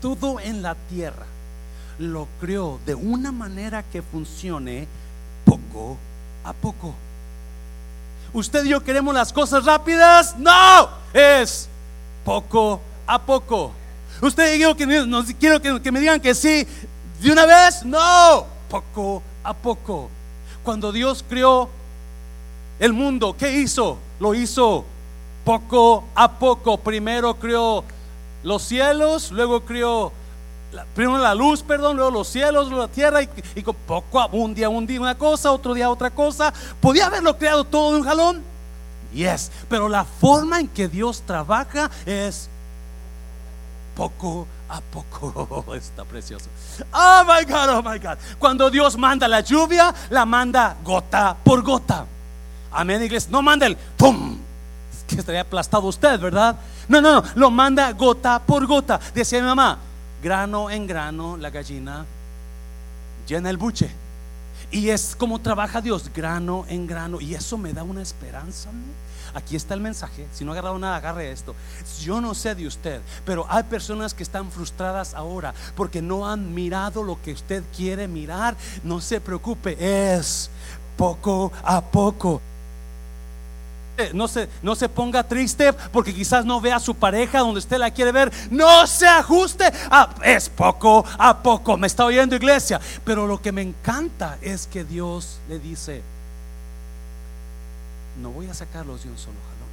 Todo en la tierra lo creó de una manera que funcione poco a poco. Usted y yo queremos las cosas rápidas. No, es poco a poco. Usted y yo quiero que, me digan que sí de una vez. No, poco a poco. Cuando Dios creó el mundo, ¿qué hizo? Lo hizo poco a poco. Primero creó los cielos, luego creó primero la luz, perdón, luego los cielos, luego la tierra, y, y poco a un día, un día una cosa, otro día otra cosa. ¿Podía haberlo creado todo de un jalón? Yes, pero la forma en que Dios trabaja es poco a poco. Está precioso. Oh my God, oh my God. Cuando Dios manda la lluvia, la manda gota por gota. Amén, iglesia. No manda el pum. que estaría aplastado usted, ¿verdad? No, no, no. Lo manda gota por gota. Decía mi mamá, grano en grano la gallina llena el buche. Y es como trabaja Dios, grano en grano. Y eso me da una esperanza. Aquí está el mensaje. Si no ha agarrado nada, agarre esto. Yo no sé de usted, pero hay personas que están frustradas ahora porque no han mirado lo que usted quiere mirar. No se preocupe, es poco a poco no se, no se ponga triste porque quizás no vea a su pareja donde usted la quiere ver. No se ajuste. es poco a poco. Me está oyendo iglesia. Pero lo que me encanta es que Dios le dice, no voy a sacarlos de un solo jalón.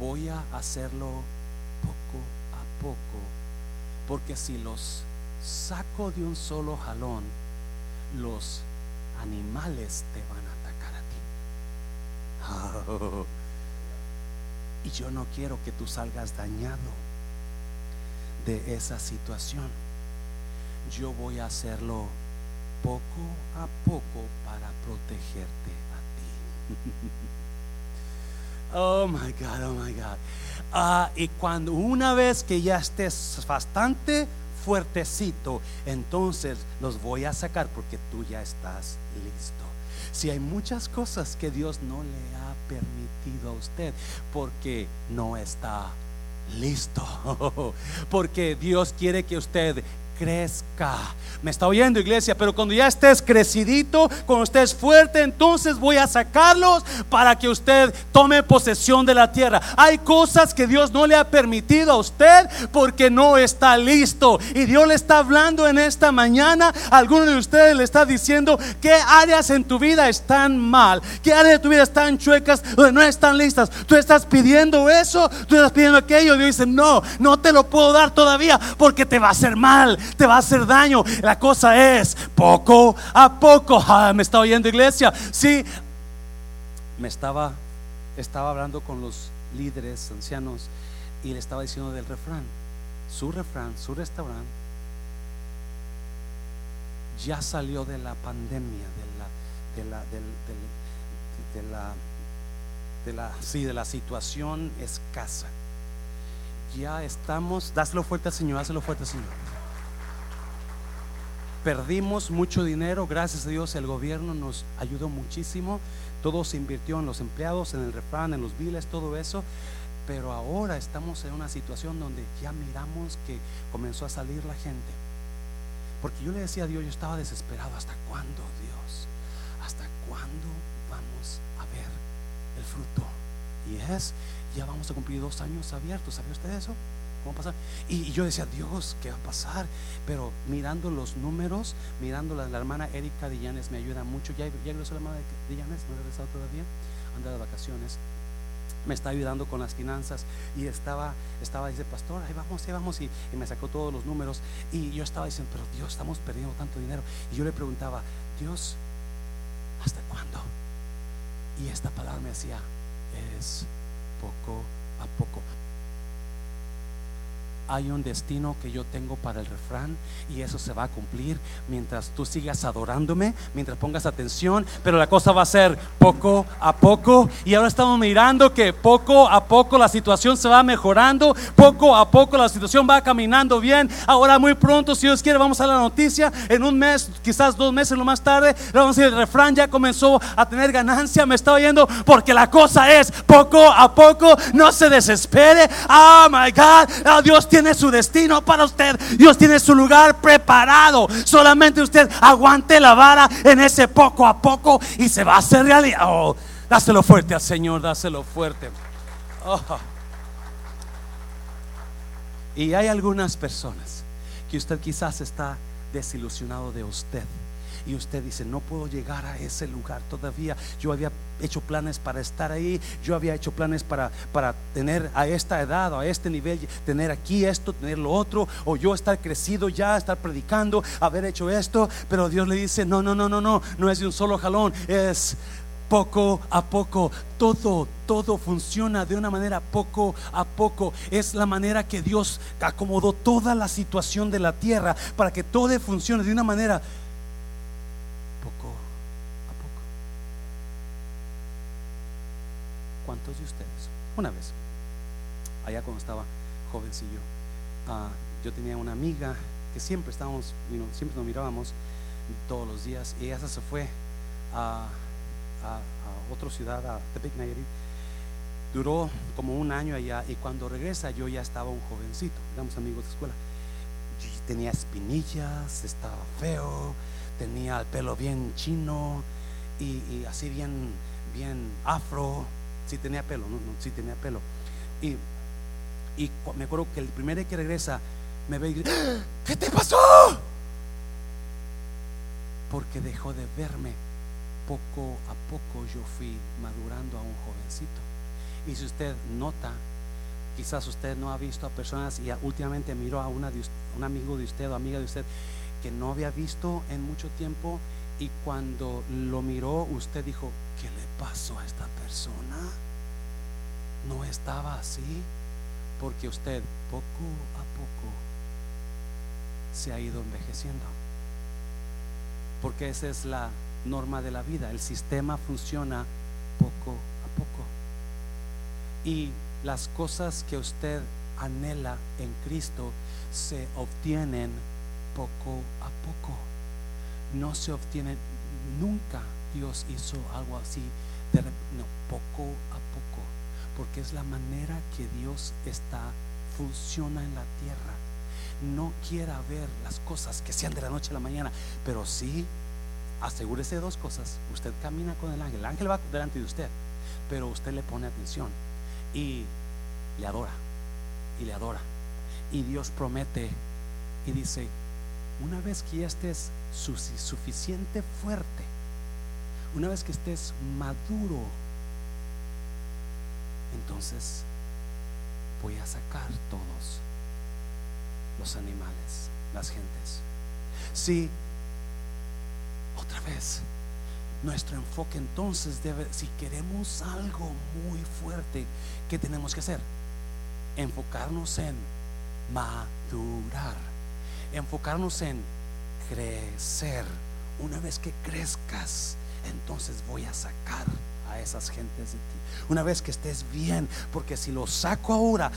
Voy a hacerlo poco a poco. Porque si los saco de un solo jalón, los animales te van a Y yo no quiero que tú salgas dañado de esa situación. Yo voy a hacerlo poco a poco para protegerte a ti. Oh my God, oh my God. Ah, y cuando una vez que ya estés bastante fuertecito, entonces los voy a sacar porque tú ya estás listo. Si hay muchas cosas que Dios no le ha permitido a usted porque no está listo. Porque Dios quiere que usted crezca. Me está oyendo iglesia, pero cuando ya estés crecidito, cuando estés fuerte, entonces voy a sacarlos para que usted tome posesión de la tierra. Hay cosas que Dios no le ha permitido a usted porque no está listo. Y Dios le está hablando en esta mañana. Alguno de ustedes le está diciendo qué áreas en tu vida están mal, qué áreas de tu vida están chuecas, donde no están listas. Tú estás pidiendo eso, tú estás pidiendo aquello. Dios dice, no, no te lo puedo dar todavía porque te va a hacer mal te va a hacer daño. La cosa es poco a poco. Ah, me está oyendo iglesia. Sí, me estaba, estaba hablando con los líderes ancianos y le estaba diciendo del refrán. Su refrán, su restaurante ya salió de la pandemia, de la, de la, de la, de la, sí, de la situación escasa. Ya estamos, dáselo fuerte al Señor, dáselo fuerte al Señor. Perdimos mucho dinero, gracias a Dios el gobierno nos ayudó muchísimo. Todo se invirtió en los empleados, en el refrán, en los biles, todo eso. Pero ahora estamos en una situación donde ya miramos que comenzó a salir la gente. Porque yo le decía a Dios, yo estaba desesperado. ¿Hasta cuándo, Dios? ¿Hasta cuándo vamos a ver el fruto? Y es, ya vamos a cumplir dos años abiertos. ¿Sabía usted eso? ¿Cómo pasar? Y, yo decía, Dios, ¿qué va a pasar? Pero mirando los números, mirando la, hermana Erika Dillanes me ayuda mucho. ¿Ya, ya regresó la hermana Dillanes? ¿No ha regresado todavía? Anda de vacaciones. Me está ayudando con las finanzas y estaba, estaba, dice, pastor, ahí vamos, ahí vamos, y me sacó todos los números. Y yo estaba diciendo, pero Dios, estamos perdiendo tanto dinero. Y yo le preguntaba, Dios, ¿hasta cuándo? Y esta palabra me decía, es poco a poco hay un destino que yo tengo para el refrán y eso se va a cumplir mientras tú sigas adorándome, mientras pongas atención, pero la cosa va a ser poco a poco y ahora estamos mirando que poco a poco la situación se va mejorando, poco a poco la situación va caminando bien, ahora muy pronto si Dios quiere vamos a la noticia, en un mes, quizás dos meses lo más tarde, vamos a el refrán ya comenzó a tener ganancia, me está oyendo porque la cosa es poco a poco, no se desespere, oh my God, oh, Dios tiene su destino para usted. Dios tiene su lugar preparado. Solamente usted aguante la vara en ese poco a poco y se va a hacer realidad. Oh, dáselo fuerte al Señor, dáselo fuerte. Oh. Y hay algunas personas que usted quizás está desilusionado de usted y usted dice, no puedo llegar a ese lugar todavía. Yo había hecho planes para estar ahí, yo había hecho planes para, para tener a esta edad o a este nivel, tener aquí esto, tener lo otro, o yo estar crecido ya, estar predicando, haber hecho esto, pero Dios le dice, no, no, no, no, no, no es de un solo jalón, es poco a poco. Todo, todo funciona de una manera poco a poco. Es la manera que Dios acomodó toda la situación de la tierra para que todo funcione de una manera ¿Cuántos de ustedes? Una vez, allá cuando estaba jovencillo, uh, yo tenía una amiga que siempre estábamos, siempre nos mirábamos todos los días y ella se fue a, a, otra ciudad, a Tepic Nayarit. Duró como un año allá y cuando regresa yo ya estaba un jovencito, éramos amigos de escuela. tenía espinillas, estaba feo, tenía el pelo bien chino y, y así bien, bien afro si tenía pelo, no, no, sí tenía pelo. Y, y me acuerdo que el primer día que regresa, me ve y dice, ¡Ah! ¿qué te pasó? Porque dejó de verme. Poco a poco yo fui madurando a un jovencito. Y si usted nota, quizás usted no ha visto a personas y últimamente miró a una un amigo de usted o amiga de usted que no había visto en mucho tiempo y cuando lo miró usted dijo, ¿qué le pasó a esta persona? No estaba así porque usted poco a poco se ha ido envejeciendo. Porque esa es la norma de la vida. El sistema funciona poco a poco. Y las cosas que usted anhela en Cristo se obtienen poco a poco. No se obtienen nunca Dios hizo algo así, de, no, poco a poco, porque es la manera que Dios está, funciona en la tierra. no quiera ver las cosas que sean de la noche a la mañana, pero sí asegúrese de dos cosas. Usted camina con el ángel, el ángel va delante de usted, pero usted le pone atención y le adora, y le adora. Y Dios promete y dice, una vez que ya estés suficiente fuerte, una vez que estés maduro, entonces voy a sacar todos los animales, las gentes. Si otra vez nuestro enfoque entonces debe, si queremos algo muy fuerte, ¿qué tenemos que hacer? Enfocarnos en madurar, enfocarnos en crecer. Una vez que crezcas, entonces voy a sacar a esas gentes de ti. Una vez que estés bien, porque si lo saco ahora,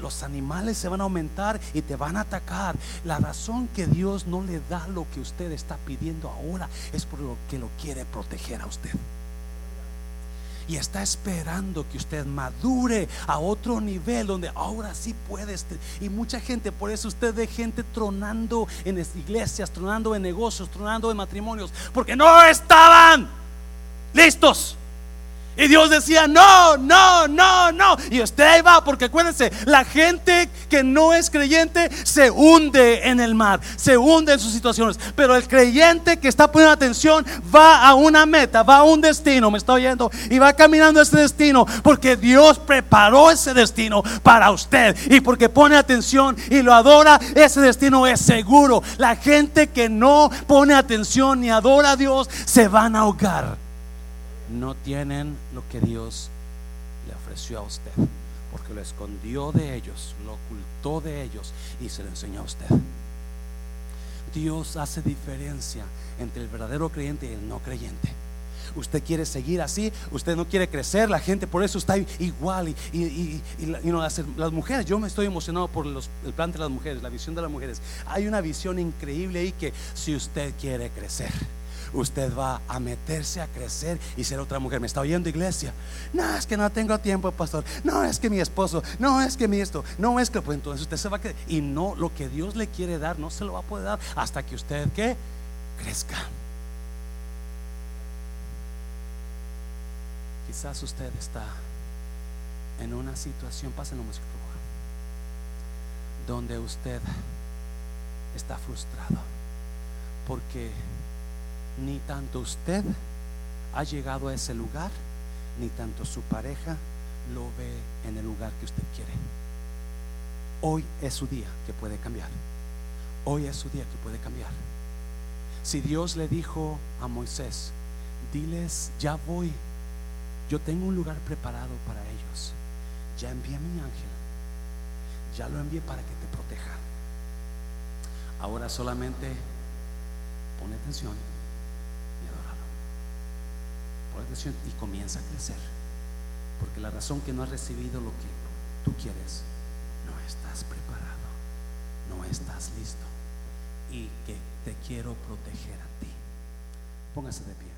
los animales se van a aumentar y te van a atacar. La razón que Dios no le da lo que usted está pidiendo ahora es por lo que lo quiere proteger a usted y está esperando que usted madure a otro nivel donde ahora sí puede. Y mucha gente, por eso usted ve gente tronando en iglesias, tronando en negocios, tronando en matrimonios, porque no estaban listos. Y Dios decía, no, no, no, no. Y usted ahí va, porque acuérdense, la gente que no es creyente se hunde en el mar, se hunde en sus situaciones. Pero el creyente que está poniendo atención va a una meta, va a un destino, me está oyendo, y va caminando a ese destino, porque Dios preparó ese destino para usted. Y porque pone atención y lo adora, ese destino es seguro. La gente que no pone atención ni adora a Dios se van a ahogar no tienen lo que Dios le ofreció a usted, porque lo escondió de ellos, lo ocultó de ellos y se lo enseñó a usted. Dios hace diferencia entre el verdadero creyente y el no creyente. Usted quiere seguir así, usted no quiere crecer, la gente por eso está igual. Y, las, mujeres, yo me estoy emocionado por el plan de las mujeres, la visión de las mujeres. Hay una visión increíble ahí que si usted quiere crecer, usted va a meterse a crecer y ser otra mujer. ¿Me está oyendo iglesia? No, es que no tengo tiempo, pastor. No, es que mi esposo. No, es que mi esto. No, es que pues entonces usted se va a quedar. Y no, lo que Dios le quiere dar, no se lo va a poder dar hasta que usted que crezca. Quizás usted está en una situación, pásenlo música donde usted está frustrado porque ni tanto usted ha llegado a ese lugar, ni tanto su pareja lo ve en el lugar que usted quiere. Hoy es su día que puede cambiar. Hoy es su día que puede cambiar. Si Dios le dijo a Moisés, diles, ya voy, yo tengo un lugar preparado para ellos. Ya envié a mi ángel. Ya lo envié para que te proteja. Ahora solamente pone atención y comienza a crecer. Porque la razón que no has recibido lo que tú quieres, no estás preparado, no estás listo. Y que te quiero proteger a ti. Póngase de pie.